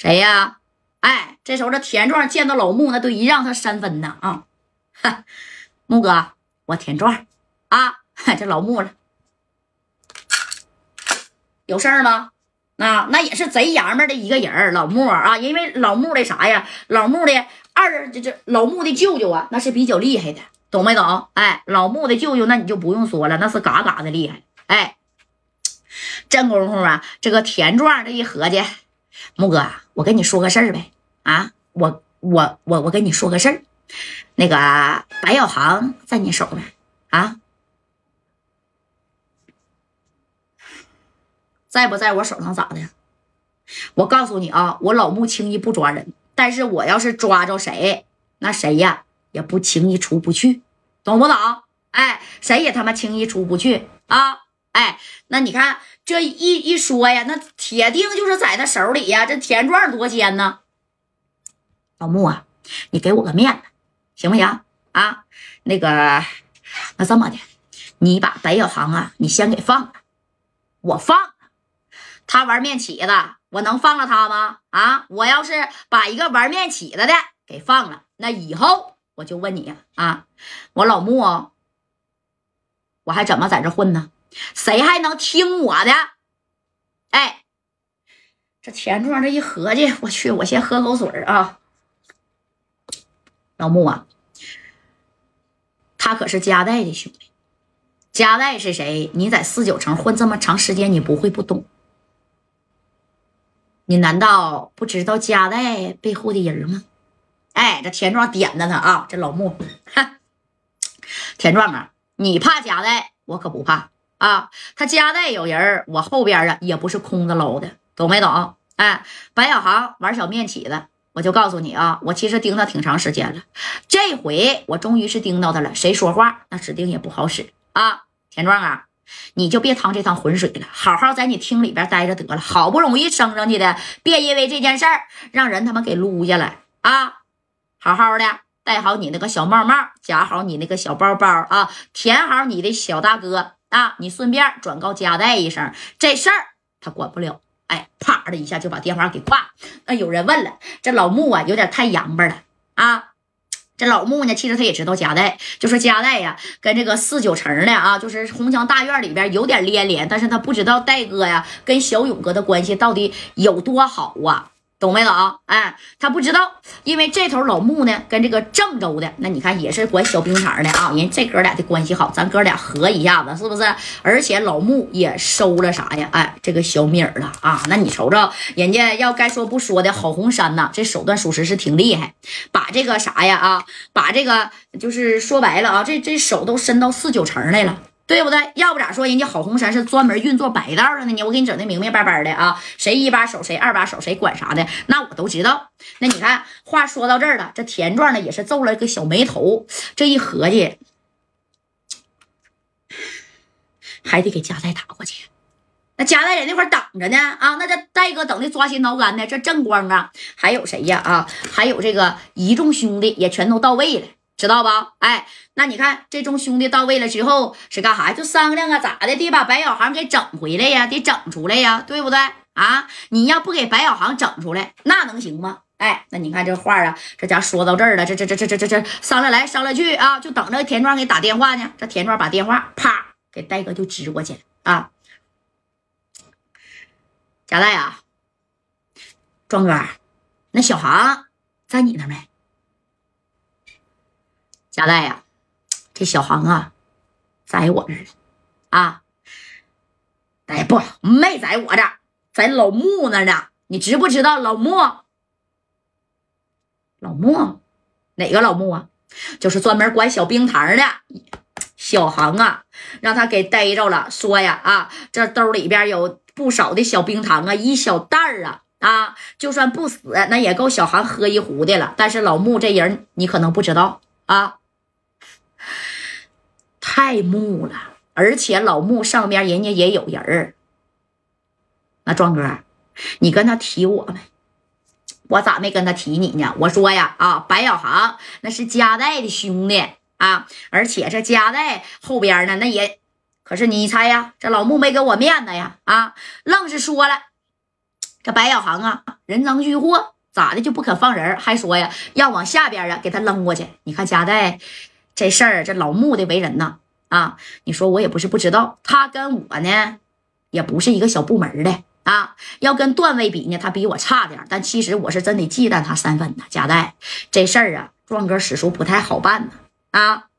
谁呀？哎，这时候这田壮见到老穆，那都一让他三分呢啊！哈，穆哥，我田壮啊，这老穆了，有事儿吗？那那也是贼爷们的一个人老穆啊，因为老穆的啥呀？老穆的二这这老穆的舅舅啊，那是比较厉害的，懂没懂？哎，老穆的舅舅，那你就不用说了，那是嘎嘎的厉害。哎，这功夫啊，这个田壮这一合计，木哥，我跟你说个事儿呗。啊，我我我我跟你说个事儿，那个白小航在你手呢啊。在不在我手上咋的？我告诉你啊，我老木轻易不抓人，但是我要是抓着谁，那谁呀也不轻易出不去，懂不懂？哎，谁也他妈轻易出不去啊！哎，那你看这一一说呀，那铁定就是在他手里呀。这田壮多奸呢，老穆啊，你给我个面子行不行啊？那个，那这么的，你把白小航啊，你先给放了，我放。他玩面起子，我能放了他吗？啊！我要是把一个玩面起子的给放了，那以后我就问你啊，我老穆，我还怎么在这混呢？谁还能听我的？哎，这田壮这一合计，我去，我先喝口水啊。老穆啊，他可是加代的兄弟，加代是谁？你在四九城混这么长时间，你不会不懂？你难道不知道加代背后的人吗？哎，这田壮点的他啊，这老穆，田壮啊，你怕加代，我可不怕啊。他家带有人，我后边啊也不是空着捞的，懂没懂？哎，白小航玩小面起子，我就告诉你啊，我其实盯他挺长时间了，这回我终于是盯到他了。谁说话，那指定也不好使啊，田壮啊。你就别趟这趟浑水了，好好在你厅里边待着得了。好不容易升上去的，别因为这件事儿让人他妈给撸下来啊！好好的戴好你那个小帽帽，夹好你那个小包包啊，填好你的小大哥啊！你顺便转告加代一声，这事儿他管不了。哎，啪的一下就把电话给挂。那有人问了，这老穆啊，有点太洋巴了啊。这老穆呢，其实他也知道加代，就说加代呀，跟这个四九城的啊，就是红墙大院里边有点连连，但是他不知道戴哥呀跟小勇哥的关系到底有多好啊。懂没懂？哎，他不知道，因为这头老穆呢，跟这个郑州的，那你看也是管小冰场的啊，人这哥俩的关系好，咱哥俩合一下子，是不是？而且老穆也收了啥呀？哎，这个小米儿了啊，那你瞅瞅，人家要该说不说的郝红山呐，这手段属实是挺厉害，把这个啥呀啊，把这个就是说白了啊，这这手都伸到四九城来了。对不对？要不咋说，人家郝红山是专门运作白道上的呢。我给你整的明明白白的啊，谁一把手，谁二把手，谁管啥的，那我都知道。那你看，话说到这儿了，这田壮呢也是皱了个小眉头。这一合计，还得给加代打过去。那加代人那块等着呢啊，那这戴哥等的抓心挠肝的。这正光啊，还有谁呀啊？还有这个一众兄弟也全都到位了。知道吧？哎，那你看这众兄弟到位了之后是干啥？就商量啊，咋的？得把白小航给整回来呀，得整出来呀，对不对？啊，你要不给白小航整出来，那能行吗？哎，那你看这话啊，这家说到这儿了，这这这这这这这商量来商量去啊，就等着田壮给打电话呢。这田壮把电话啪给戴哥就支过去啊，贾代啊，壮哥，那小航在你那没？贾代呀，这小航啊，在我这儿啊，哎不没在我这，在老穆那呢。你知不知道老穆？老穆哪个老穆啊？就是专门管小冰糖的小航啊，让他给逮着了。说呀啊，这兜里边有不少的小冰糖啊，一小袋儿啊啊，就算不死，那也够小航喝一壶的了。但是老穆这人，你可能不知道啊。太木了，而且老木上边人家也有人儿。那壮哥，你跟他提我没？我咋没跟他提你呢？我说呀，啊，白小航那是加代的兄弟啊，而且这加代后边呢，那也可是你猜呀，这老木没给我面子呀，啊，愣是说了，这白小航啊，人赃俱获，咋的就不肯放人？还说呀，要往下边啊给他扔过去。你看加代这事儿，这老穆的为人呢，啊，你说我也不是不知道，他跟我呢，也不是一个小部门的啊。要跟段位比呢，他比我差点，但其实我是真得忌惮他三分呢。贾代这事儿啊，壮哥史叔不太好办呢，啊。